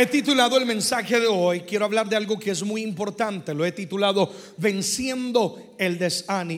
He titulado el mensaje de hoy, quiero hablar de algo que es muy importante, lo he titulado Venciendo el,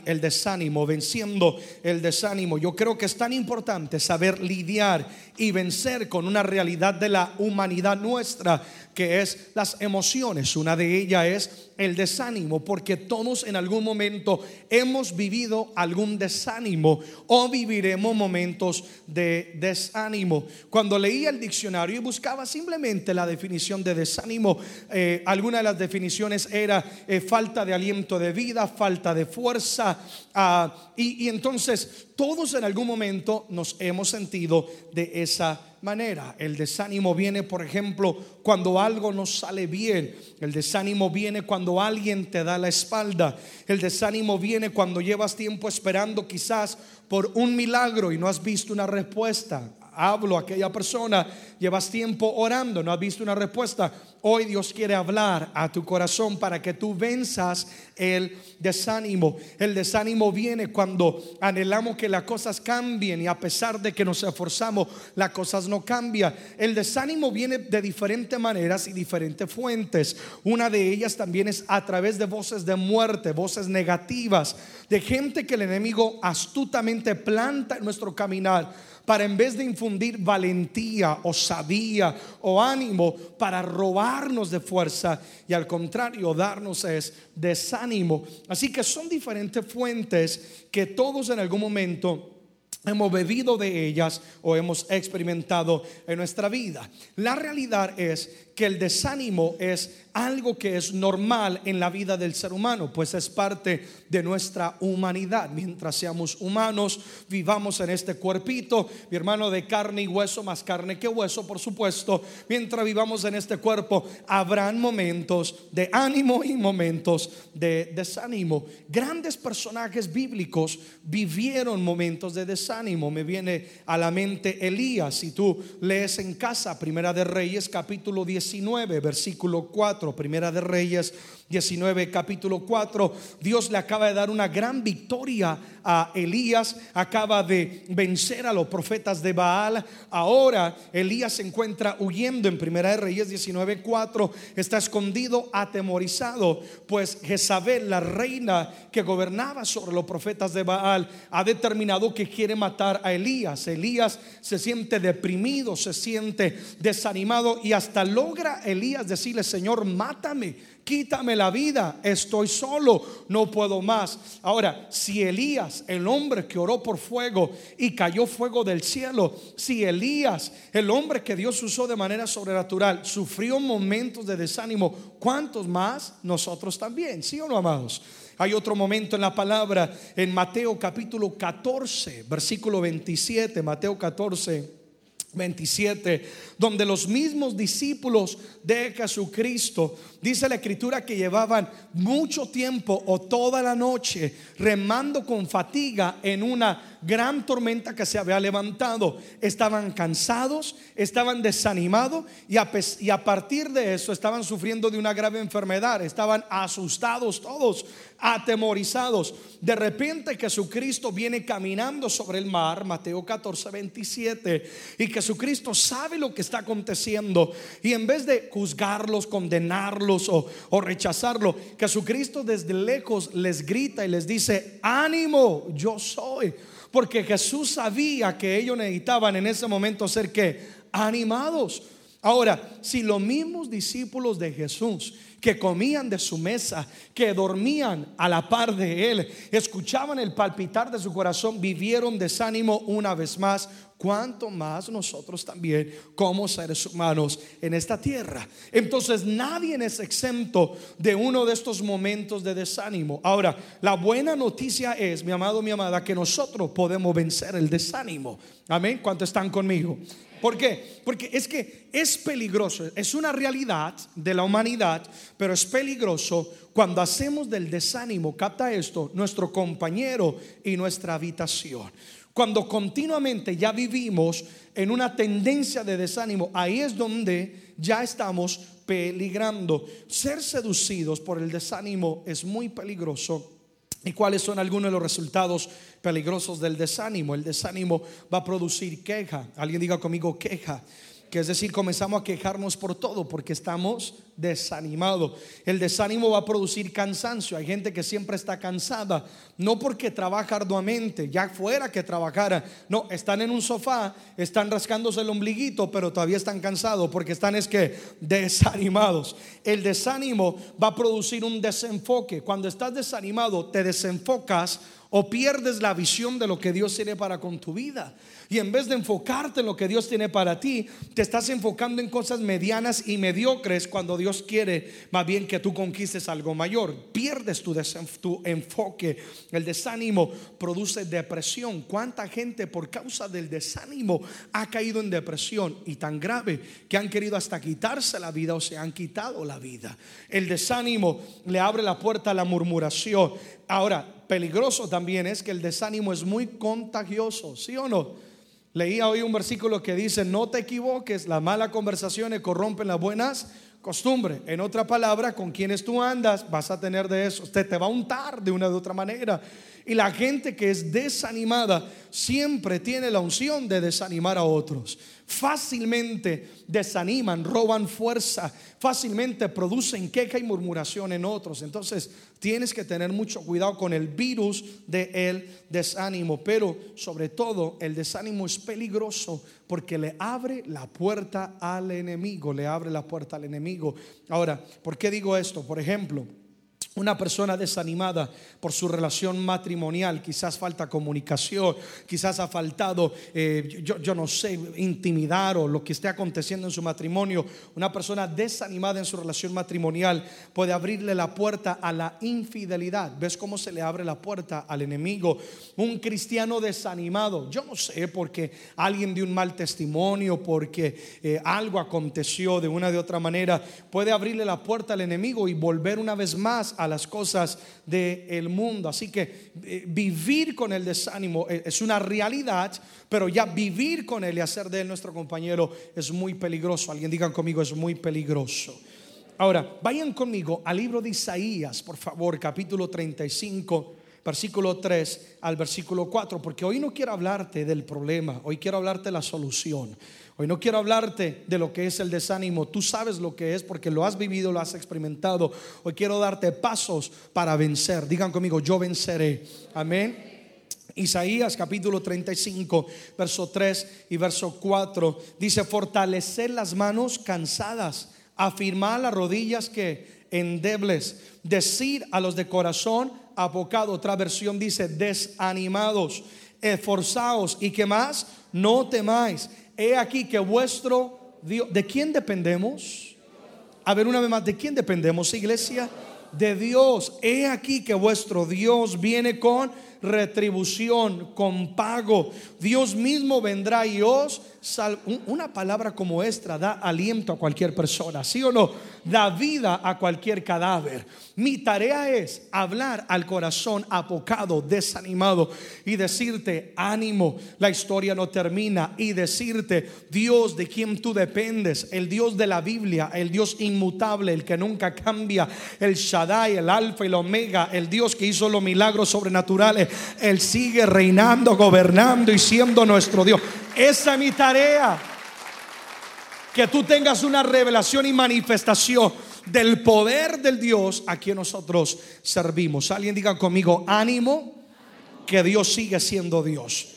el desánimo, venciendo el desánimo. Yo creo que es tan importante saber lidiar y vencer con una realidad de la humanidad nuestra, que es las emociones. Una de ellas es el desánimo, porque todos en algún momento hemos vivido algún desánimo o viviremos momentos de desánimo. Cuando leía el diccionario y buscaba simplemente la definición de desánimo, eh, alguna de las definiciones era eh, falta de aliento de vida, falta de fuerza, ah, y, y entonces todos en algún momento nos hemos sentido de esa manera. El desánimo viene, por ejemplo, cuando algo no sale bien. El desánimo viene cuando alguien te da la espalda. El desánimo viene cuando llevas tiempo esperando quizás por un milagro y no has visto una respuesta hablo a aquella persona, llevas tiempo orando, no has visto una respuesta. Hoy Dios quiere hablar a tu corazón para que tú venzas el desánimo. El desánimo viene cuando anhelamos que las cosas cambien y a pesar de que nos esforzamos, las cosas no cambian. El desánimo viene de diferentes maneras y diferentes fuentes. Una de ellas también es a través de voces de muerte, voces negativas, de gente que el enemigo astutamente planta en nuestro caminar para en vez de infundir valentía, o sabía o ánimo, para robarnos de fuerza y al contrario darnos es desánimo. Así que son diferentes fuentes que todos en algún momento hemos bebido de ellas o hemos experimentado en nuestra vida. La realidad es que el desánimo es algo que es normal en la vida del ser humano, pues es parte de nuestra humanidad. Mientras seamos humanos, vivamos en este cuerpito, mi hermano de carne y hueso, más carne que hueso, por supuesto. Mientras vivamos en este cuerpo, habrán momentos de ánimo y momentos de desánimo. Grandes personajes bíblicos vivieron momentos de desánimo. Me viene a la mente Elías, si tú lees en casa, Primera de Reyes, capítulo 10 19, versículo 4, Primera de Reyes 19, capítulo 4, Dios le acaba de dar una gran victoria a Elías, acaba de vencer a los profetas de Baal. Ahora Elías se encuentra huyendo en Primera de Reyes 19, 4, está escondido, atemorizado, pues Jezabel, la reina que gobernaba sobre los profetas de Baal, ha determinado que quiere matar a Elías. Elías se siente deprimido, se siente desanimado y hasta logra Elías decirle, Señor, mátame quítame la vida, estoy solo, no puedo más. Ahora, si Elías, el hombre que oró por fuego y cayó fuego del cielo, si Elías, el hombre que Dios usó de manera sobrenatural, sufrió momentos de desánimo, ¿cuántos más nosotros también? ¿Sí o no, amados? Hay otro momento en la palabra, en Mateo capítulo 14, versículo 27, Mateo 14. 27, donde los mismos discípulos de Jesucristo, dice la escritura que llevaban mucho tiempo o toda la noche remando con fatiga en una gran tormenta que se había levantado. Estaban cansados, estaban desanimados y a, y a partir de eso estaban sufriendo de una grave enfermedad, estaban asustados todos, atemorizados. De repente Jesucristo viene caminando sobre el mar, Mateo 14, 27, y Jesucristo sabe lo que está aconteciendo y en vez de juzgarlos, condenarlos o, o rechazarlo, Jesucristo desde lejos les grita y les dice, ánimo, yo soy. Porque Jesús sabía que ellos necesitaban en ese momento ser que animados. Ahora, si los mismos discípulos de Jesús que comían de su mesa, que dormían a la par de él, escuchaban el palpitar de su corazón, vivieron desánimo una vez más, cuanto más nosotros también como seres humanos en esta tierra. Entonces nadie es exento de uno de estos momentos de desánimo. Ahora, la buena noticia es, mi amado, mi amada, que nosotros podemos vencer el desánimo. Amén. ¿Cuántos están conmigo? ¿Por qué? Porque es que es peligroso, es una realidad de la humanidad, pero es peligroso cuando hacemos del desánimo, capta esto, nuestro compañero y nuestra habitación. Cuando continuamente ya vivimos en una tendencia de desánimo, ahí es donde ya estamos peligrando. Ser seducidos por el desánimo es muy peligroso. ¿Y cuáles son algunos de los resultados peligrosos del desánimo? El desánimo va a producir queja. Alguien diga conmigo queja. que es decir, comenzamos a quejarnos por todo porque estamos desanimados. El desánimo va a producir cansancio. Hay gente que siempre está cansada, no porque trabaja arduamente, ya fuera que trabajara. No, están en un sofá, están rascándose el ombliguito, pero todavía están cansados porque están es que desanimados. El desánimo va a producir un desenfoque. Cuando estás desanimado, te desenfocas o pierdes la visión de lo que Dios tiene para con tu vida. Y en vez de enfocarte en lo que Dios tiene para ti, te estás enfocando en cosas medianas y mediocres cuando Dios quiere más bien que tú conquistes algo mayor. Pierdes tu, tu enfoque. El desánimo produce depresión. ¿Cuánta gente por causa del desánimo ha caído en depresión y tan grave que han querido hasta quitarse la vida o se han quitado la vida? El desánimo le abre la puerta a la murmuración. Ahora, peligroso también es que el desánimo es muy contagioso, ¿sí o no? Leía hoy un versículo que dice, no te equivoques, las malas conversaciones corrompen las buenas costumbres. En otra palabra, con quienes tú andas vas a tener de eso. Usted te va a untar de una u otra manera. Y la gente que es desanimada siempre tiene la unción de desanimar a otros. Fácilmente desaniman, roban fuerza, fácilmente producen queja y murmuración en otros. Entonces tienes que tener mucho cuidado con el virus del desánimo. Pero sobre todo el desánimo es peligroso porque le abre la puerta al enemigo, le abre la puerta al enemigo. Ahora, ¿por qué digo esto? Por ejemplo, una persona desanimada por su relación matrimonial, quizás falta comunicación, quizás ha faltado, eh, yo, yo, no sé, intimidar o lo que esté aconteciendo en su matrimonio. Una persona desanimada en su relación matrimonial puede abrirle la puerta a la infidelidad. ¿Ves cómo se le abre la puerta al enemigo? Un cristiano desanimado, yo no sé, porque alguien dio un mal testimonio, porque eh, algo aconteció de una de otra manera, puede abrirle la puerta al enemigo y volver una vez más las cosas del mundo. Así que eh, vivir con el desánimo eh, es una realidad, pero ya vivir con él y hacer de él nuestro compañero es muy peligroso. Alguien digan conmigo, es muy peligroso. Ahora, vayan conmigo al libro de Isaías, por favor, capítulo 35 versículo 3 al versículo 4, porque hoy no quiero hablarte del problema, hoy quiero hablarte de la solución. Hoy no quiero hablarte de lo que es el desánimo, tú sabes lo que es porque lo has vivido, lo has experimentado. Hoy quiero darte pasos para vencer. Digan conmigo, yo venceré. Amén. Isaías capítulo 35, verso 3 y verso 4 dice, fortalecer las manos cansadas, afirmar las rodillas que endebles, decir a los de corazón apocado, otra versión dice desanimados, esforzados y que más, no temáis he aquí que vuestro Dios, ¿de quién dependemos? A ver una vez más, ¿de quién dependemos, iglesia? De Dios. He aquí que vuestro Dios viene con retribución, con pago. Dios mismo vendrá y os Una palabra como esta da aliento a cualquier persona, ¿sí o no? Da vida a cualquier cadáver. Mi tarea es hablar al corazón apocado, desanimado y decirte, ánimo, la historia no termina y decirte, Dios de quien tú dependes, el Dios de la Biblia, el Dios inmutable, el que nunca cambia, el Shaddai, el Alfa y el Omega, el Dios que hizo los milagros sobrenaturales, Él sigue reinando, gobernando y siendo nuestro Dios. Esa es mi tarea. Que tú tengas una revelación y manifestación del poder del Dios a quien nosotros servimos. Alguien diga conmigo, ánimo, que Dios sigue siendo Dios.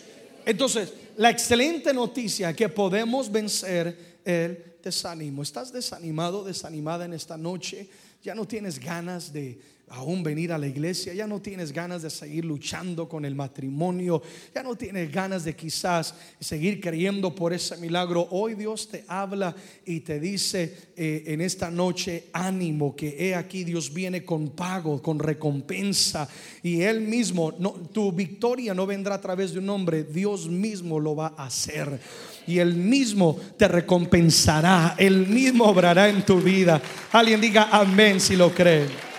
Entonces, la excelente noticia es que podemos vencer el desánimo. ¿Estás desanimado, desanimada en esta noche? ¿Ya no tienes ganas de aún venir a la iglesia, ya no tienes ganas de seguir luchando con el matrimonio, ya no tienes ganas de quizás seguir creyendo por ese milagro. Hoy Dios te habla y te dice eh, en esta noche, ánimo, que he aquí Dios viene con pago, con recompensa y Él mismo, tu victoria no vendrá a través de un hombre, Dios mismo lo va a hacer y Él mismo te recompensará, Él mismo obrará en tu vida. Alguien diga amén si lo cree.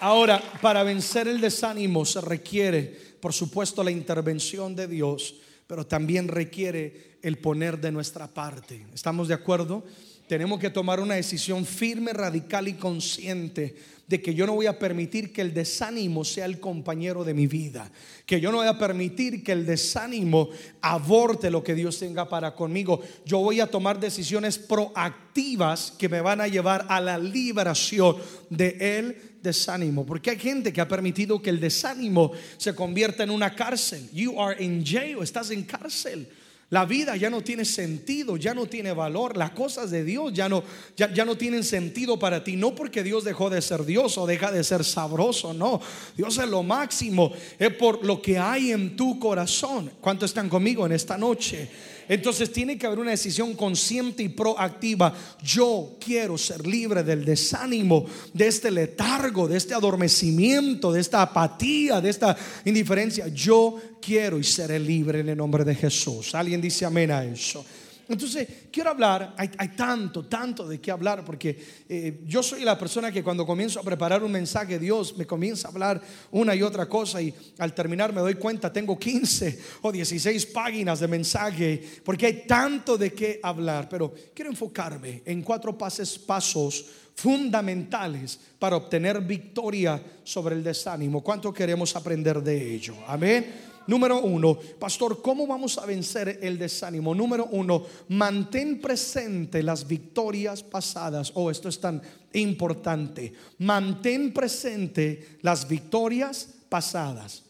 Ahora, para vencer el desánimo se requiere, por supuesto, la intervención de Dios, pero también requiere el poner de nuestra parte. ¿Estamos de acuerdo? tenemos que tomar una decisión firme, radical y consciente de que yo no voy a permitir que el desánimo sea el compañero de mi vida, que yo no voy a permitir que el desánimo aborte lo que Dios tenga para conmigo. Yo voy a tomar decisiones proactivas que me van a llevar a la liberación de el desánimo, porque hay gente que ha permitido que el desánimo se convierta en una cárcel. You are in jail, estás en cárcel. La vida ya no tiene sentido, ya no tiene valor. Las cosas de Dios ya no, ya, ya, no tienen sentido para ti. No porque Dios dejó de ser Dios o deja de ser sabroso, no. Dios es lo máximo. Es por lo que hay en tu corazón. ¿Cuántos están conmigo en esta noche? Entonces tiene que haber una decisión consciente y proactiva. Yo quiero ser libre del desánimo, de este letargo, de este adormecimiento, de esta apatía, de esta indiferencia. Yo quiero y seré libre en el nombre de Jesús. Alguien dice amén a eso. Entonces, quiero hablar, hay, tanto, tanto de qué hablar, porque eh, yo soy la persona que cuando comienzo a preparar un mensaje, Dios me comienza a hablar una y otra cosa y al terminar me doy cuenta, tengo 15 o 16 páginas de mensaje, porque hay tanto de qué hablar, pero quiero enfocarme en cuatro pasos, pasos fundamentales para obtener victoria sobre el desánimo. ¿Cuánto queremos aprender de ello? Amén. Número uno, pastor, ¿cómo vamos a vencer el desánimo? Número uno, mantén presente las victorias pasadas. Oh, esto es tan importante. Mantén presente las victorias pasadas.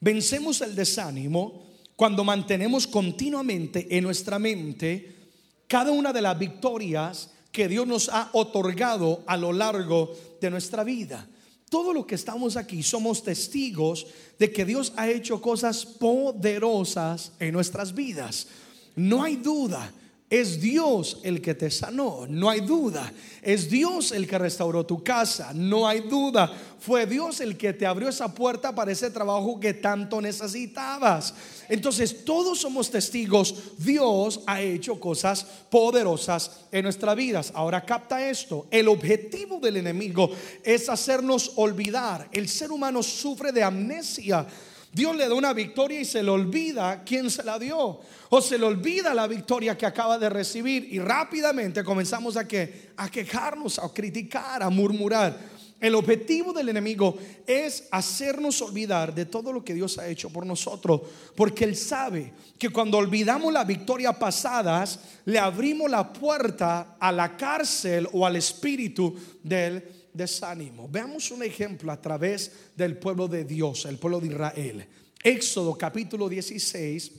Vencemos el desánimo cuando mantenemos continuamente en nuestra mente cada una de las victorias que Dios nos ha otorgado a lo largo de nuestra vida todo lo que estamos aquí somos testigos de que Dios ha hecho cosas poderosas en nuestras vidas. No hay duda es Dios el que te sanó, no hay duda. Es Dios el que restauró tu casa, no hay duda. Fue Dios el que te abrió esa puerta para ese trabajo que tanto necesitabas. Entonces todos somos testigos. Dios ha hecho cosas poderosas en nuestras vidas. Ahora capta esto. El objetivo del enemigo es hacernos olvidar. El ser humano sufre de amnesia. Dios le da una victoria y se le olvida quién se la dio. O se le olvida la victoria que acaba de recibir. Y rápidamente comenzamos a, a quejarnos, a criticar, a murmurar. El objetivo del enemigo es hacernos olvidar de todo lo que Dios ha hecho por nosotros. Porque Él sabe que cuando olvidamos las victorias pasadas, le abrimos la puerta a la cárcel o al espíritu del desánimo. Veamos un ejemplo a través del pueblo de Dios, el pueblo de Israel. Éxodo capítulo 16,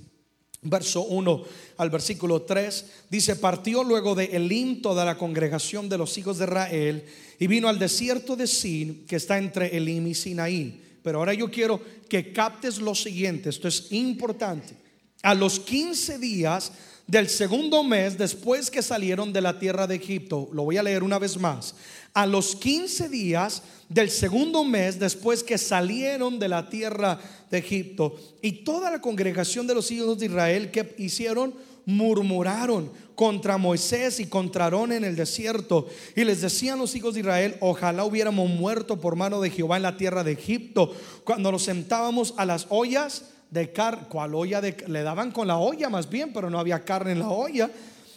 verso 1 al versículo 3, dice, partió luego de Elim toda la congregación de los hijos de Israel y vino al desierto de Sin, que está entre Elim y Sinaí. Pero ahora yo quiero que captes lo siguiente, esto es importante. A los 15 días del segundo mes después que salieron de la tierra de Egipto, lo voy a leer una vez más, a los 15 días del segundo mes después que salieron de la tierra de Egipto. Y toda la congregación de los hijos de Israel que hicieron, murmuraron contra Moisés y contra Aarón en el desierto. Y les decían los hijos de Israel, ojalá hubiéramos muerto por mano de Jehová en la tierra de Egipto, cuando nos sentábamos a las ollas de carne, ¿cuál olla de, le daban con la olla más bien, pero no había carne en la olla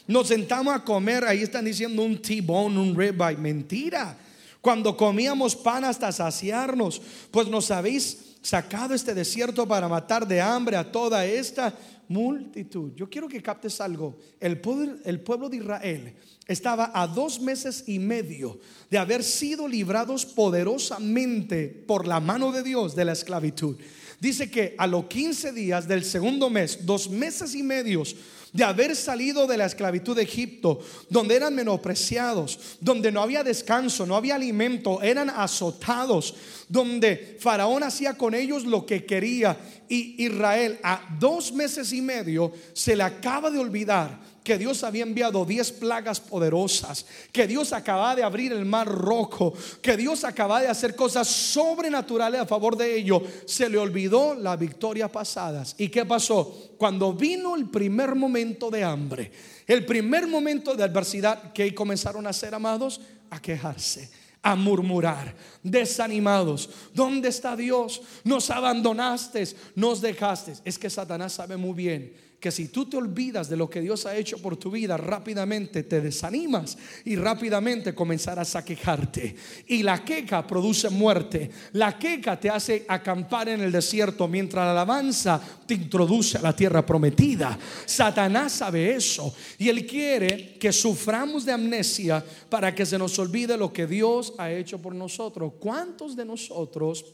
nos sentamos a comer, ahí están diciendo un T-bone, un ribeye. Mentira. Cuando comíamos pan hasta saciarnos, pues nos habéis sacado este desierto para matar de hambre a toda esta multitud. Yo quiero que captes algo. El el pueblo de Israel estaba a dos meses y medio de haber sido librados poderosamente por la mano de Dios de la esclavitud. Dice que a los 15 días del segundo mes, dos meses y medios, de haber salido de la esclavitud de Egipto, donde eran menospreciados, donde no había descanso, no había alimento, eran azotados, donde Faraón hacía con ellos lo que quería. Y Israel a dos meses y medio se le acaba de olvidar que Dios había enviado diez plagas poderosas, que Dios acaba de abrir el mar rojo, que Dios acaba de hacer cosas sobrenaturales a favor de ellos, se le olvidó la victoria pasadas. ¿Y qué pasó? Cuando vino el primer momento de hambre, el primer momento de adversidad, que comenzaron a ser amados, a quejarse a murmurar, desanimados. ¿Dónde está Dios? Nos abandonaste, nos dejaste. Es que Satanás sabe muy bien que si tú te olvidas de lo que Dios ha hecho por tu vida, rápidamente te desanimas y rápidamente comenzarás a quejarte. Y la queja produce muerte. La queja te hace acampar en el desierto mientras la alabanza te introduce a la tierra prometida. Satanás sabe eso y él quiere que suframos de amnesia para que se nos olvide lo que Dios ha hecho por nosotros. ¿Cuántos de nosotros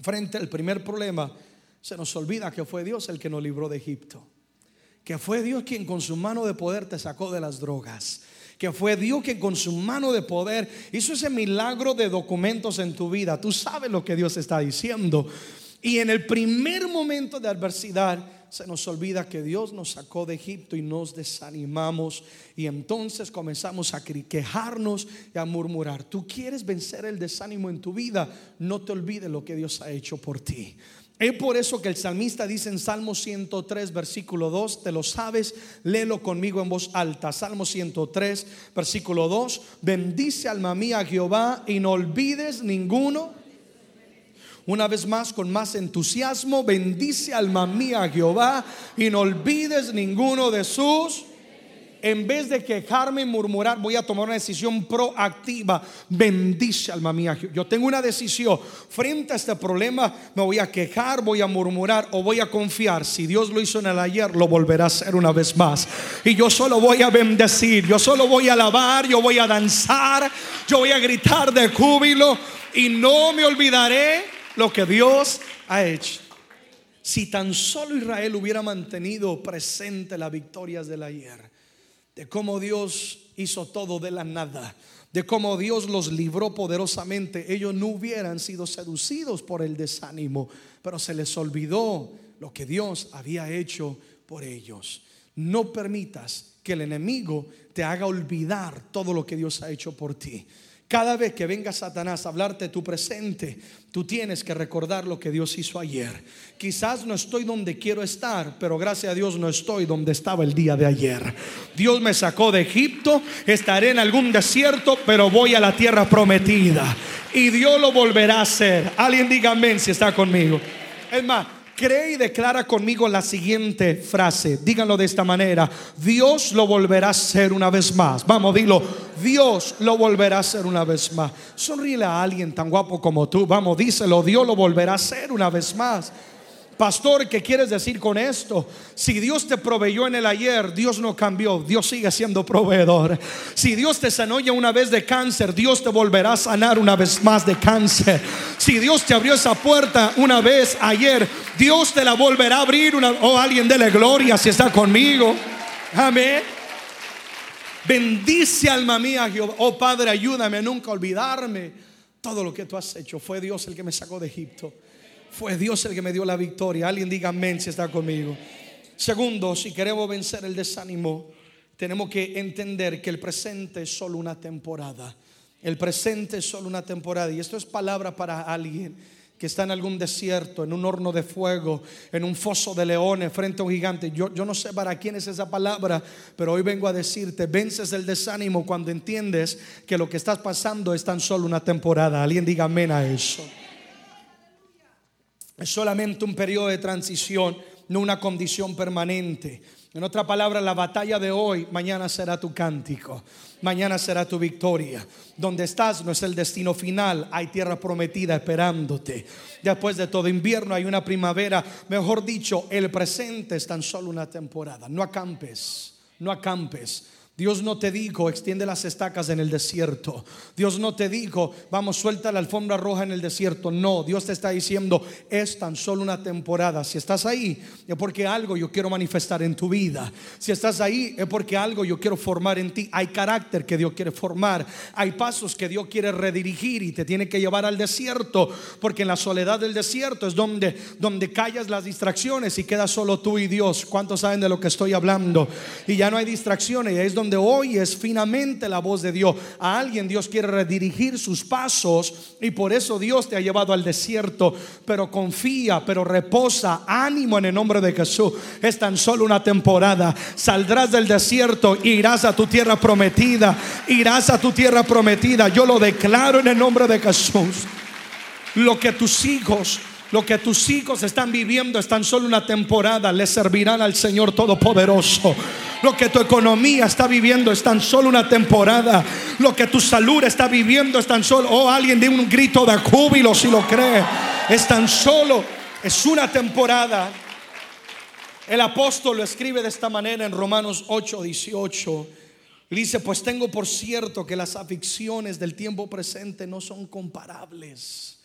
frente al primer problema se nos olvida que fue Dios el que nos libró de Egipto? Que fue Dios quien con su mano de poder te sacó de las drogas, que fue Dios quien con su mano de poder hizo ese milagro de documentos en tu vida. Tú sabes lo que Dios está diciendo. Y en el primer momento de adversidad se nos olvida que Dios nos sacó de Egipto y nos desanimamos y entonces comenzamos a quejarnos y a murmurar. Tú quieres vencer el desánimo en tu vida, no te olvides lo que Dios ha hecho por ti. Es por eso que el salmista dice en Salmo 103, versículo 2, te lo sabes, léelo conmigo en voz alta. Salmo 103, versículo 2, bendice alma mía Jehová y no olvides ninguno. Una vez más, con más entusiasmo, bendice alma mía Jehová y no olvides ninguno de sus en vez de quejarme y murmurar, voy a tomar una decisión proactiva. Bendice alma mía. Yo tengo una decisión. Frente a este problema, me voy a quejar, voy a murmurar o voy a confiar. Si Dios lo hizo en el ayer, lo volverá a hacer una vez más. Y yo solo voy a bendecir, yo solo voy a alabar, yo voy a danzar, yo voy a gritar de júbilo y no me olvidaré lo que Dios ha hecho. Si tan solo Israel hubiera mantenido presente las victorias del ayer de cómo Dios hizo todo de la nada, de cómo Dios los libró poderosamente. Ellos no hubieran sido seducidos por el desánimo, pero se les olvidó lo que Dios había hecho por ellos. No permitas que el enemigo te haga olvidar todo lo que Dios ha hecho por ti. Cada vez que venga Satanás a hablarte tu presente, tú tienes que recordar lo que Dios hizo ayer. Quizás no estoy donde quiero estar, pero gracias a Dios no estoy donde estaba el día de ayer. Dios me sacó de Egipto, estaré en algún desierto, pero voy a la tierra prometida. Y Dios lo volverá a hacer. Alguien diga amén si está conmigo. Es más, cree y declara conmigo la siguiente frase. Díganlo de esta manera. Dios lo volverá a hacer una vez más. Vamos, dilo. Dios lo volverá a hacer una vez más. Sonríele a alguien tan guapo como tú. Vamos, díselo. Dios lo volverá a hacer una vez más. Pastor, ¿qué quieres decir con esto? Si Dios te proveyó en el ayer, Dios no cambió, Dios sigue siendo proveedor. Si Dios te sanó ya una vez de cáncer, Dios te volverá a sanar una vez más de cáncer. Si Dios te abrió esa puerta una vez ayer, Dios te la volverá a abrir. Una, oh, alguien dele gloria si está conmigo. Amén. Bendice alma mía, Jehová. Oh Padre, ayúdame a nunca olvidarme. Todo lo que tú has hecho fue Dios el que me sacó de Egipto. Fue Dios el que me dio la victoria. Alguien diga amén si está conmigo. Segundo, si queremos vencer el desánimo, tenemos que entender que el presente es solo una temporada. El presente es solo una temporada. Y esto es palabra para alguien que está en algún desierto, en un horno de fuego, en un foso de leones, frente a un gigante. Yo, yo no sé para quién es esa palabra, pero hoy vengo a decirte, vences el desánimo cuando entiendes que lo que estás pasando es tan solo una temporada. Alguien diga amén a eso. Es solamente un periodo de transición, no una condición permanente. En otra palabra, la batalla de hoy, mañana será tu cántico, mañana será tu victoria. Donde estás no es el destino final, hay tierra prometida esperándote. Después de todo invierno hay una primavera, mejor dicho, el presente es tan solo una temporada. No acampes, no acampes. Dios no te dijo, extiende las estacas en el desierto. Dios no te dijo, vamos, suelta la alfombra roja en el desierto. No, Dios te está diciendo, es tan solo una temporada. Si estás ahí, es porque algo yo quiero manifestar en tu vida. Si estás ahí, es porque algo yo quiero formar en ti. Hay carácter que Dios quiere formar. Hay pasos que Dios quiere redirigir y te tiene que llevar al desierto. Porque en la soledad del desierto es donde, donde callas las distracciones y queda solo tú y Dios. ¿Cuántos saben de lo que estoy hablando? Y ya no hay distracciones y es donde donde hoy es finamente la voz de Dios. A alguien Dios quiere redirigir sus pasos y por eso Dios te ha llevado al desierto. Pero confía, pero reposa, ánimo en el nombre de Jesús. Es tan solo una temporada. Saldrás del desierto, irás a tu tierra prometida. Irás a tu tierra prometida. Yo lo declaro en el nombre de Jesús. Lo que tus hijos Lo que tus hijos están viviendo es tan solo una temporada. Le servirán al Señor Todopoderoso. Lo que tu economía está viviendo es tan solo una temporada. Lo que tu salud está viviendo es tan solo. Oh, alguien de un grito de júbilo si lo cree. Es tan solo. Es una temporada. El apóstol lo escribe de esta manera en Romanos 8, 18. Dice, pues tengo por cierto que las aflicciones del tiempo presente no son comparables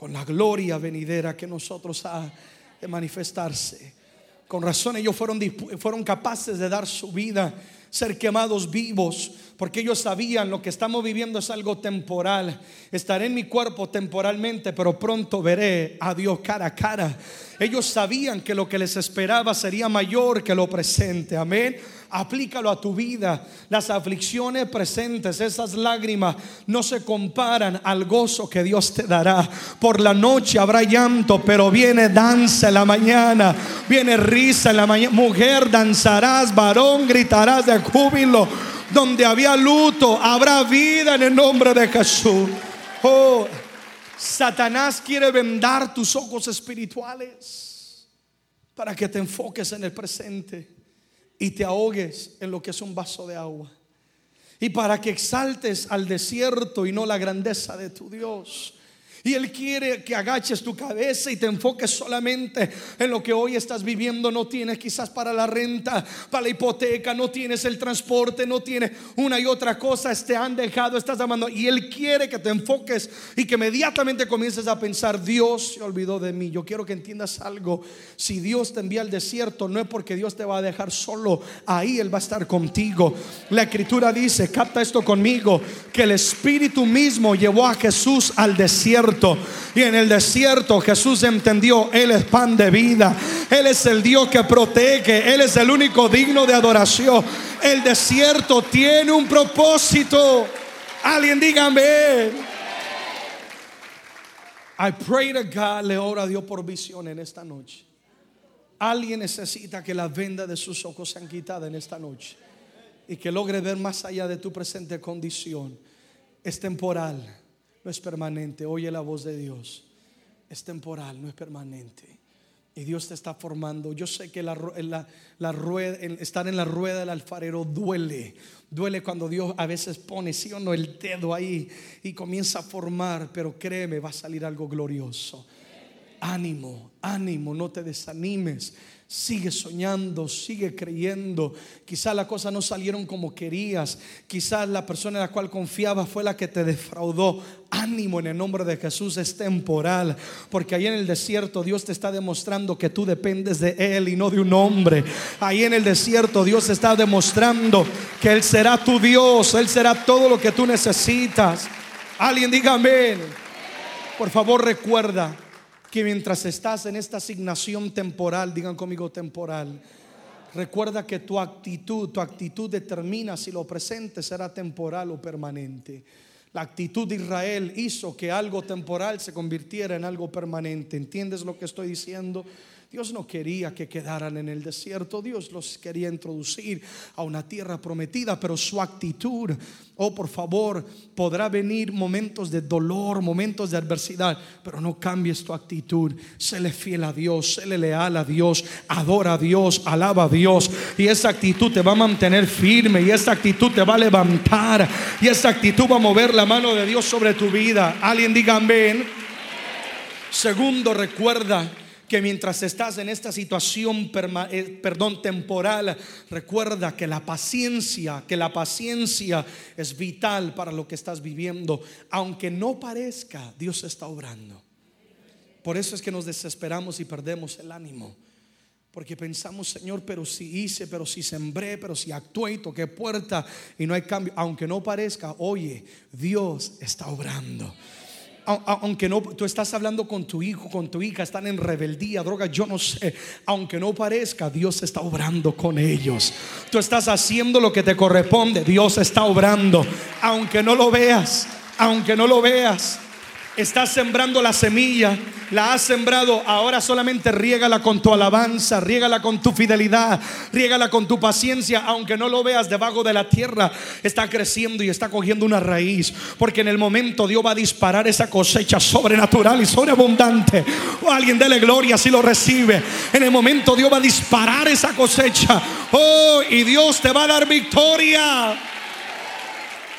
con la gloria venidera que nosotros ha de manifestarse. Con razón ellos fueron, fueron capaces de dar su vida, ser quemados vivos, porque ellos sabían lo que estamos viviendo es algo temporal. Estaré en mi cuerpo temporalmente, pero pronto veré a Dios cara a cara. Ellos sabían que lo que les esperaba sería mayor que lo presente. Amén aplícalo a tu vida. Las aflicciones presentes, esas lágrimas, no se comparan al gozo que Dios te dará. Por la noche habrá llanto, pero viene danza en la mañana, viene risa en la mañana. Mujer, danzarás, varón, gritarás júbilo. Donde había luto, habrá vida en el nombre de Jesús. Oh, Satanás quiere vendar tus ojos espirituales para que te enfoques en el presente y te ahogues en lo que es un vaso de agua. Y para que exaltes al desierto y no la grandeza de tu Dios. Y Él quiere que agaches tu cabeza y te enfoques solamente en lo que hoy estás viviendo. No tienes quizás para la renta, para la hipoteca, no tienes el transporte, no tienes una y otra cosa. Te han dejado, estás amando. Y Él quiere que te enfoques y que inmediatamente comiences a pensar, Dios se olvidó de mí. Yo quiero que entiendas algo. Si Dios te envía al desierto, no es porque Dios te va a dejar solo. Ahí Él va a estar contigo. La escritura dice, capta esto conmigo, que el Espíritu mismo llevó a Jesús al desierto y en el desierto Jesús entendió, Él es pan de vida. Él es el Dios que protege. Él es el único digno de adoración. El desierto tiene un propósito. Alguien dígame. I pray to God, le ora a Dios por visión en esta noche. Alguien necesita que las vendas de sus ojos sean quitadas en esta noche y que logre ver más allá de tu presente condición. Es temporal no es permanente. Oye la voz de Dios. Es temporal, no es permanente. Y Dios te está formando. Yo sé que la, rueda, estar en la rueda del alfarero duele. Duele cuando Dios a veces pone, sí o no, el dedo ahí y comienza a formar. Pero créeme, va a salir algo glorioso. Ánimo, ánimo, no te desanimes. Sigue soñando, sigue creyendo. Quizás las cosas no salieron como querías. Quizás la persona en la cual confiaba fue la que te defraudó. Ánimo en el nombre de Jesús es temporal. Porque ahí en el desierto Dios te está demostrando que tú dependes de Él y no de un hombre. Ahí en el desierto Dios está demostrando que Él será tu Dios. Él será todo lo que tú necesitas. Alguien diga amén. Por favor recuerda que mientras estás en esta asignación temporal, digan conmigo temporal, recuerda que tu actitud, tu actitud determina si lo presente será temporal o permanente. La actitud de Israel hizo que algo temporal se convirtiera en algo permanente. ¿Entiendes lo que estoy diciendo? Dios no quería que quedaran en el desierto, Dios los quería introducir a una tierra prometida, pero su actitud, oh por favor, podrá venir momentos de dolor, momentos de adversidad, pero no cambies tu actitud, séle fiel a Dios, séle leal a Dios, adora a Dios, alaba a Dios, y esa actitud te va a mantener firme, y esa actitud te va a levantar, y esa actitud va a mover la mano de Dios sobre tu vida. Alguien diga amén. Segundo, recuerda que mientras estás en esta situación, eh, perdón, temporal, recuerda que la paciencia, que la paciencia es vital para lo que estás viviendo. Aunque no parezca, Dios está obrando. Por eso es que nos desesperamos y perdemos el ánimo. Porque pensamos, Señor, pero si hice, pero si sembré, pero si actué y toqué puerta y no hay cambio. Aunque no parezca, oye, Dios está obrando aunque no, tú estás hablando con tu hijo, con tu hija, están en rebeldía, droga, yo no sé, aunque no parezca, Dios está obrando con ellos. Tú estás haciendo lo que te corresponde, Dios está obrando, aunque no lo veas, aunque no lo veas. Estás sembrando la semilla, la has sembrado, ahora solamente riégala con tu alabanza, riégala con tu fidelidad, riégala con tu paciencia, aunque no lo veas debajo de la tierra, está creciendo y está cogiendo una raíz, porque en el momento Dios va a disparar esa cosecha sobrenatural y sobreabundante. O alguien dele gloria si lo recibe. En el momento Dios va a disparar esa cosecha. Oh, y Dios te va a dar victoria.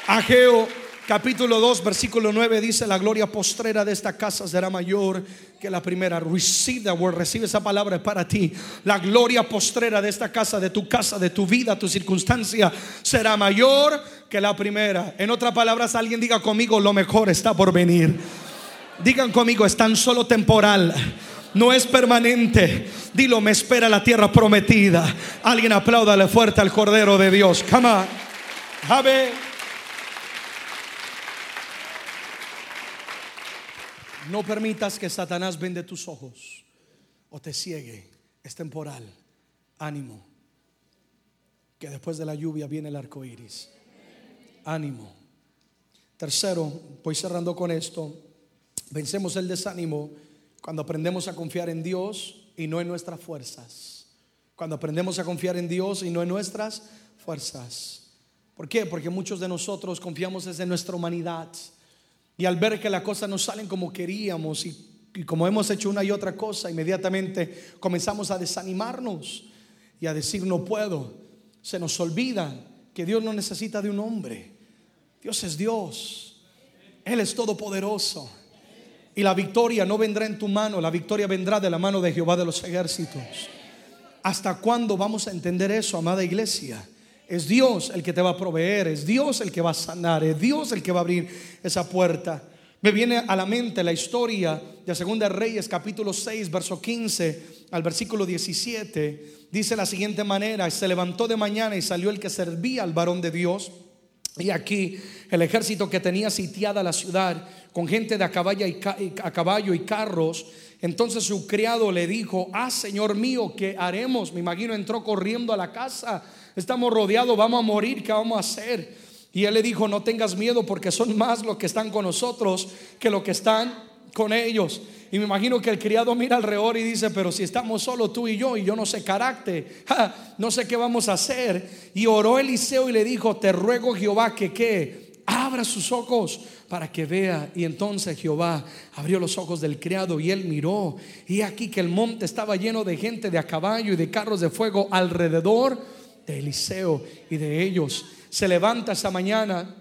Ageo capítulo 2, versículo 9 dice, la gloria postrera de esta casa será mayor que la primera. Receive that word, recibe esa palabra para ti. La gloria postrera de esta casa, de tu casa, de tu vida, tu circunstancia, será mayor que la primera. En otras palabras, alguien diga conmigo, lo mejor está por venir. Digan conmigo, es tan solo temporal no es permanente. Dilo, me espera la tierra prometida. Alguien apláudale fuerte al Cordero de Dios. Come on. No permitas que Satanás vende tus ojos o te ciegue. Es temporal. Ánimo. Que después de la lluvia viene el arco iris. Ánimo. Tercero, voy cerrando con esto. Vencemos el desánimo cuando aprendemos a confiar en Dios y no en nuestras fuerzas. Cuando aprendemos a confiar en Dios y no en nuestras fuerzas. ¿Por qué? Porque muchos de nosotros confiamos desde nuestra humanidad y al ver que las cosas no salen como queríamos y, como hemos hecho una y otra cosa, inmediatamente comenzamos a desanimarnos y a decir no puedo. Se nos olvida que Dios no necesita de un hombre. Dios es Dios. Él es todopoderoso. Y la victoria no vendrá en tu mano, la victoria vendrá de la mano de Jehová de los ejércitos. ¿Hasta cuándo vamos a entender eso, amada iglesia? Es Dios el que te va a proveer, es Dios el que va a sanar, es Dios el que va a abrir esa puerta. Me viene a la mente la historia de Segunda Reyes capítulo 6, verso 15 al versículo 17. Dice la siguiente manera, se levantó de mañana y salió el que servía al varón de Dios. Y aquí el ejército que tenía sitiada la ciudad con gente de a caballo y, a caballo y carros. Entonces su criado le dijo, ah, Señor mío, ¿qué haremos? Me imagino entró corriendo a la casa estamos rodeados, vamos a morir, ¿qué vamos a hacer? Y él le dijo, no tengas miedo porque son más los que están con nosotros que los que están con ellos. Y me imagino que el criado mira alrededor y dice, pero si estamos solo tú y yo y yo no sé carácter, no sé qué vamos a hacer. Y oró Eliseo y le dijo, te ruego Jehová que qué, abra sus ojos para que vea. Y entonces Jehová abrió los ojos del criado y él miró. Y aquí que el monte estaba lleno de gente de a caballo y de carros de fuego alrededor de Eliseo y de ellos. Se levanta esa mañana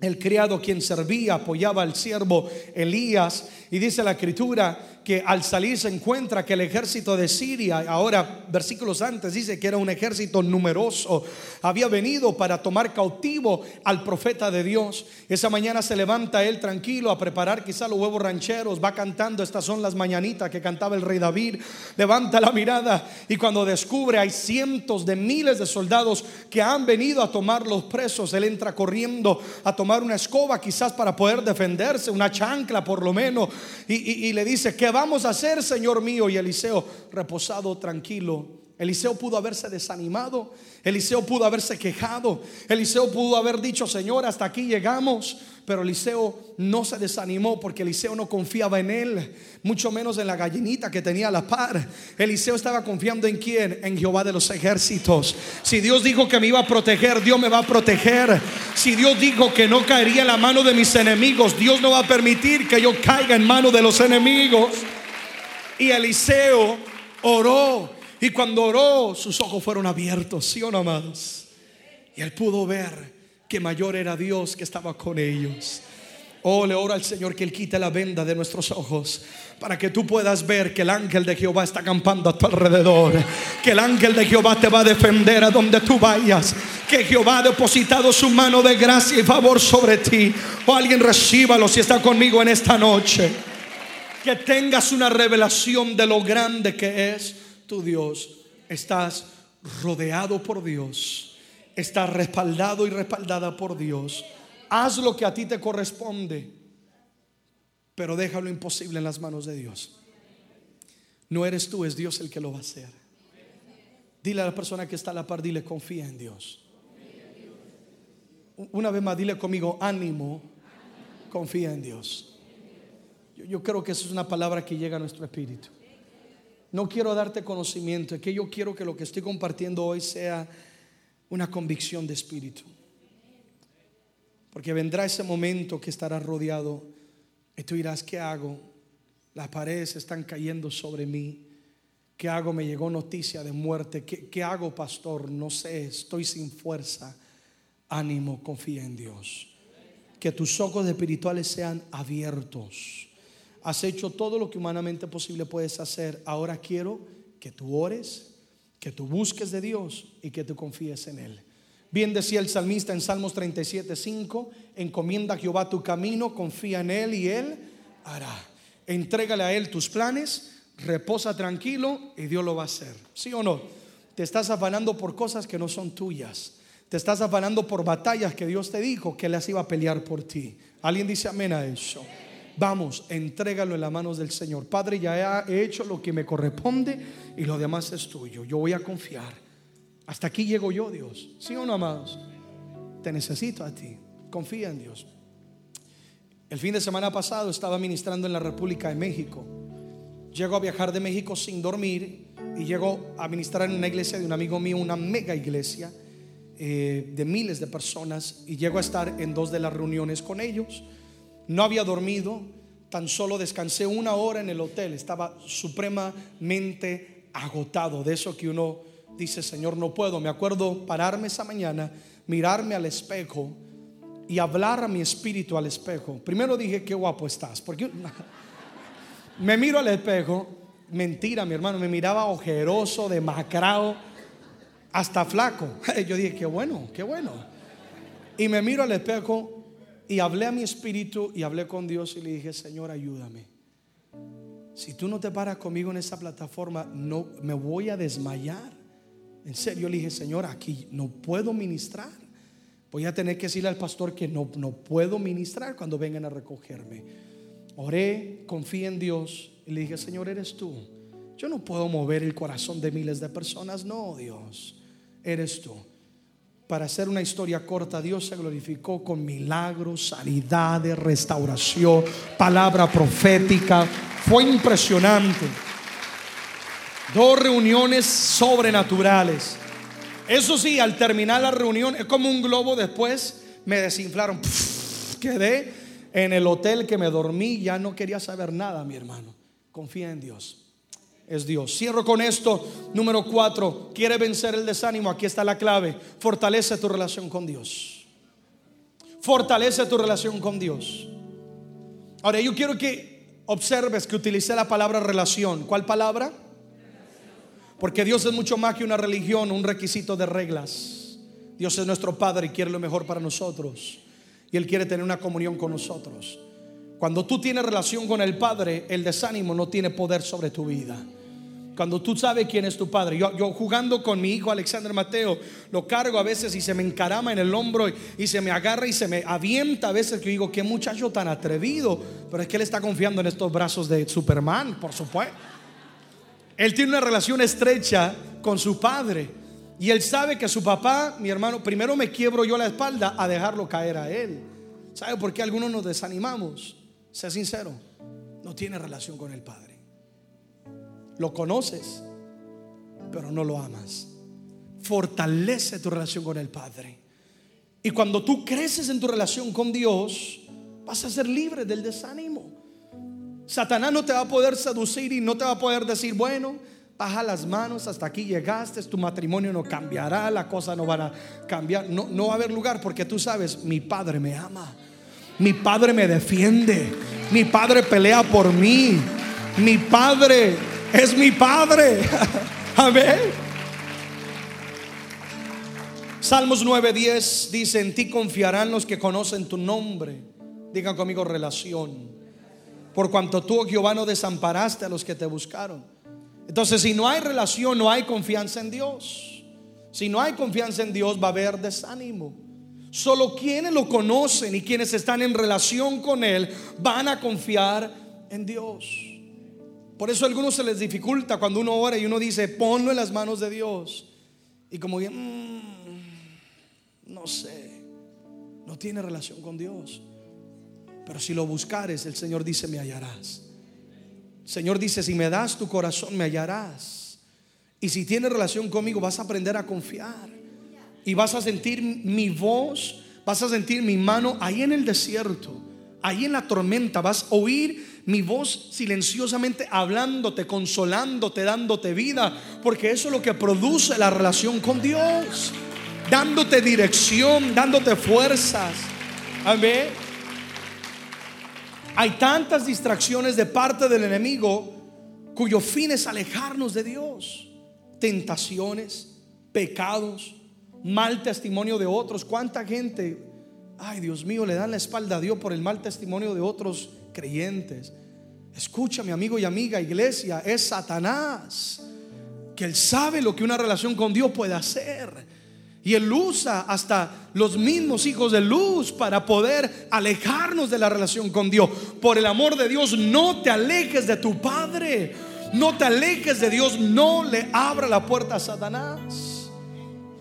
el criado quien servía, apoyaba al siervo Elías y dice la escritura que al salir se encuentra que el ejército de Siria, ahora versículos antes dice que era un ejército numeroso, había venido para tomar cautivo al profeta de Dios. Esa mañana se levanta él tranquilo a preparar quizá los huevos rancheros, va cantando, estas son las mañanitas que cantaba el rey David, levanta la mirada y cuando descubre hay cientos de miles de soldados que han venido a tomar los presos, él entra corriendo a tomar una escoba quizás para poder defenderse, una chancla por lo menos, y, le dice, ¿qué vamos a hacer, Señor mío? Y Eliseo, reposado, tranquilo. Eliseo pudo haberse desanimado, Eliseo pudo haberse quejado, Eliseo pudo haber dicho, Señor, hasta aquí llegamos. Pero Eliseo no se desanimó porque Eliseo no confiaba en él, mucho menos en la gallinita que tenía a la par. Eliseo estaba confiando en quién? En Jehová de los ejércitos. Si Dios dijo que me iba a proteger, Dios me va a proteger. Si Dios dijo que no caería en la mano de mis enemigos, Dios no va a permitir que yo caiga en mano de los enemigos. Y Eliseo oró. Y cuando oró, sus ojos fueron abiertos, ¿sí o no, amados? Y él pudo ver que mayor era Dios que estaba con ellos. Oh, le oro al Señor que Él quite la venda de nuestros ojos para que tú puedas ver que el ángel de Jehová está acampando a tu alrededor, que el ángel de Jehová te va a defender a donde tú vayas, que Jehová ha depositado su mano de gracia y favor sobre ti. O oh, alguien recíbalo si está conmigo en esta noche. Que tengas una revelación de lo grande que es tu Dios. Estás rodeado por Dios Está respaldado y respaldada por Dios. Haz lo que a ti te corresponde, pero deja lo imposible en las manos de Dios. No eres tú, es Dios el que lo va a hacer. Dile a la persona que está a la par, dile, confía en Dios. Una vez más, dile conmigo, ánimo, confía en Dios. Yo, yo creo que eso es una palabra que llega a nuestro espíritu. No quiero darte conocimiento, es que yo quiero que lo que estoy compartiendo hoy sea una convicción de espíritu. Porque vendrá ese momento que estarás rodeado y tú dirás, ¿qué hago? Las paredes están cayendo sobre mí. ¿Qué hago? Me llegó noticia de muerte. ¿Qué, qué hago, pastor? No sé, estoy sin fuerza. Ánimo, confía en Dios. Que tus ojos espirituales sean abiertos. Has hecho todo lo que humanamente posible puedes hacer. Ahora quiero que tú ores, que tú busques de Dios y que tú confíes en Él. Bien decía el salmista en Salmos 37, 5, encomienda a Jehová tu camino, confía en Él y Él hará. Entrégale a Él tus planes, reposa tranquilo y Dios lo va a hacer. ¿Sí o no? Te estás afanando por cosas que no son tuyas. Te estás afanando por batallas que Dios te dijo que las iba a pelear por ti. ¿Alguien dice amén a eso? Vamos, entrégalo en las manos del Señor. Padre, ya he hecho lo que me corresponde y lo demás es tuyo. Yo voy a confiar. Hasta aquí llego yo, Dios. ¿Sí o no, amados? Te necesito a ti. Confía en Dios. El fin de semana pasado estaba ministrando en la República de México. Llego a viajar de México sin dormir y llego a ministrar en una iglesia de un amigo mío, una mega iglesia eh, de miles de personas y llego a estar en dos de las reuniones con ellos. No había dormido, tan solo descansé una hora en el hotel, estaba supremamente agotado de eso que uno dice, Señor, no puedo. Me acuerdo pararme esa mañana, mirarme al espejo y hablar a mi espíritu al espejo. Primero dije, qué guapo estás, porque me miro al espejo, mentira, mi hermano, me miraba ojeroso, demacrado, hasta flaco. Yo dije, qué bueno, qué bueno. Y me miro al espejo y hablé a mi espíritu y hablé con Dios y le dije, Señor, ayúdame. Si tú no te paras conmigo en esa plataforma, no me voy a desmayar. En serio, le dije, Señor, aquí no puedo ministrar. Voy a tener que decirle al pastor que no, no puedo ministrar cuando vengan a recogerme. Oré, confié en Dios y le dije, Señor, eres tú. Yo no puedo mover el corazón de miles de personas. No, Dios, eres tú. Para hacer una historia corta, Dios se glorificó con milagros, sanidades, restauración, palabra profética. Fue impresionante. Dos reuniones sobrenaturales. Eso sí, al terminar la reunión, es como un globo después, me desinflaron. quedé en el hotel que me dormí, ya no quería saber nada, mi hermano. Confía en Dios. Es Dios. Cierro con esto. Número cuatro, quiere vencer el desánimo. Aquí está la clave. Fortalece tu relación con Dios. Fortalece tu relación con Dios. Ahora, yo quiero que observes que utilicé la palabra relación. ¿Cuál palabra? Porque Dios es mucho más que una religión, un requisito de reglas. Dios es nuestro Padre y quiere lo mejor para nosotros. Y Él quiere tener una comunión con nosotros. Cuando tú tienes relación con el Padre, el desánimo no tiene poder sobre tu vida. Cuando tú sabes quién es tu padre. Yo, yo, jugando con mi hijo Alexander Mateo, lo cargo a veces y se me encarama en el hombro y, se me agarra y se me avienta a veces que digo, qué muchacho tan atrevido. Pero es que él está confiando en estos brazos de Superman, por supuesto. Él tiene una relación estrecha con su padre. Y él sabe que su papá, mi hermano, primero me quiebro yo la espalda a dejarlo caer a él. ¿Sabe por qué algunos nos desanimamos? Sé sincero, no tiene relación con el padre. Lo conoces, pero no lo amas. Fortalece tu relación con el padre. Y cuando tú creces en tu relación con Dios, vas a ser libre del desánimo. Satanás no te va a poder seducir y no te va a poder decir, bueno, baja las manos, hasta aquí llegaste, tu matrimonio no cambiará, la cosa no van a cambiar, no, no va a haber lugar porque tú sabes, mi padre me ama, mi padre me defiende, mi padre pelea por mí, mi padre es mi padre. Amén. Salmos 9:10 dice, en ti confiarán los que conocen tu nombre. Digan conmigo relación por cuanto tú, oh Jehová, no desamparaste a los que te buscaron. Entonces, si no hay relación, no hay confianza en Dios. Si no hay confianza en Dios, va a haber desánimo. Solo quienes lo conocen y quienes están en relación con Él van a confiar en Dios. Por eso a algunos se les dificulta cuando uno ora y uno dice, ponlo en las manos de Dios. Y como que, mmm, no sé, no tiene relación con Dios. Pero si lo buscares, el Señor dice, me hallarás. El Señor dice, si me das tu corazón, me hallarás. Y si tienes relación conmigo, vas a aprender a confiar. Y vas a sentir mi voz, vas a sentir mi mano ahí en el desierto, ahí en la tormenta. Vas a oír mi voz silenciosamente hablándote, consolándote, dándote vida. Porque eso es lo que produce la relación con Dios. Dándote dirección, dándote fuerzas. Amén. Hay tantas distracciones de parte del enemigo cuyo fin es alejarnos de Dios. Tentaciones, pecados, mal testimonio de otros. ¿Cuánta gente, ay Dios mío, le dan la espalda a Dios por el mal testimonio de otros creyentes? Escucha, mi amigo y amiga, iglesia, es Satanás, que él sabe lo que una relación con Dios puede hacer. Y Él usa hasta los mismos hijos de luz para poder alejarnos de la relación con Dios. Por el amor de Dios, no te alejes de tu Padre. No te alejes de Dios. No le abra la puerta a Satanás.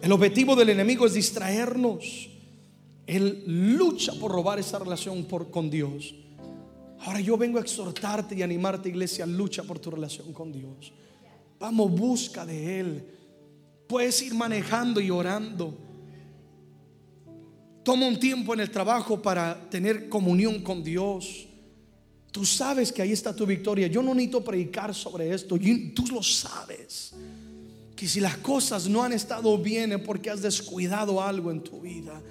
El objetivo del enemigo es distraernos. Él lucha por robar esa relación con Dios. Ahora yo vengo a exhortarte y animarte, iglesia, lucha por tu relación con Dios. Vamos, busca de Él. Puedes ir manejando y orando. Toma un tiempo en el trabajo para tener comunión con Dios. Tú sabes que ahí está tu victoria. Yo no necesito predicar sobre esto. Tú lo sabes. Que si las cosas no han estado bien es porque has descuidado algo en tu vida.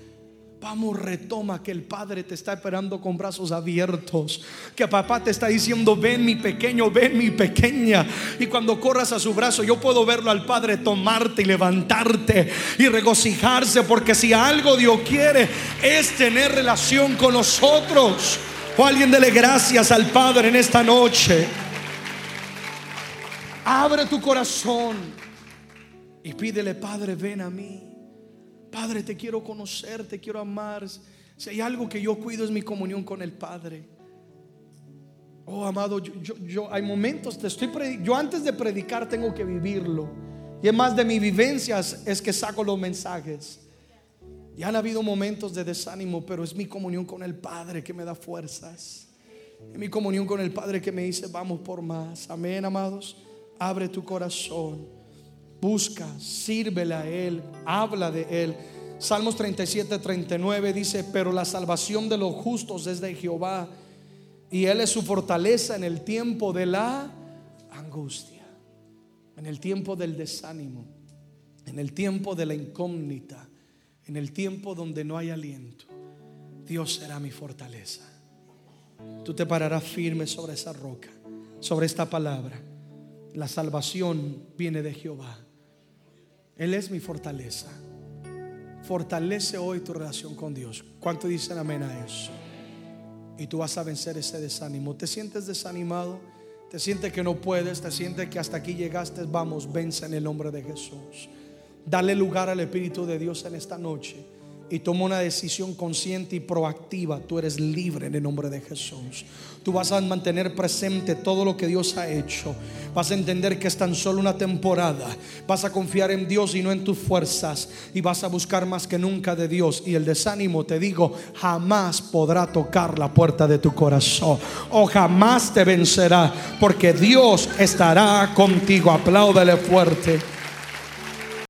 Vamos, retoma que el Padre te está esperando con brazos abiertos. Que papá te está diciendo, ven mi pequeño, ven mi pequeña. Y cuando corras a su brazo, yo puedo verlo al Padre tomarte y levantarte y regocijarse. Porque si algo Dios quiere es tener relación con nosotros. O alguien dele gracias al Padre en esta noche. Abre tu corazón y pídele, Padre, ven a mí. Padre, te quiero conocer, te quiero amar. Si hay algo que yo cuido es mi comunión con el Padre. Oh, amado, yo, hay momentos, te estoy yo antes de predicar tengo que vivirlo. Y es más de mis vivencias es que saco los mensajes. Y han habido momentos de desánimo, pero es mi comunión con el Padre que me da fuerzas. Es mi comunión con el Padre que me dice, vamos por más. Amén, amados. Abre tu corazón busca, sírvele a Él, habla de Él. Salmos 37, 39 dice, pero la salvación de los justos es de Jehová y Él es su fortaleza en el tiempo de la angustia, en el tiempo del desánimo, en el tiempo de la incógnita, en el tiempo donde no hay aliento. Dios será mi fortaleza. Tú te pararás firme sobre esa roca, sobre esta palabra. La salvación viene de Jehová. Él es mi fortaleza. Fortalece hoy tu relación con Dios. ¿Cuánto dicen amén a eso? Y tú vas a vencer ese desánimo. ¿Te sientes desanimado? ¿Te sientes que no puedes? ¿Te sientes que hasta aquí llegaste? Vamos, vence en el nombre de Jesús. Dale lugar al Espíritu de Dios en esta noche y toma una decisión consciente y proactiva, tú eres libre en el nombre de Jesús. Tú vas a mantener presente todo lo que Dios ha hecho. Vas a entender que es tan solo una temporada. Vas a confiar en Dios y no en tus fuerzas. Y vas a buscar más que nunca de Dios. Y el desánimo, te digo, jamás podrá tocar la puerta de tu corazón. O jamás te vencerá. Porque Dios estará contigo. Apláudale fuerte.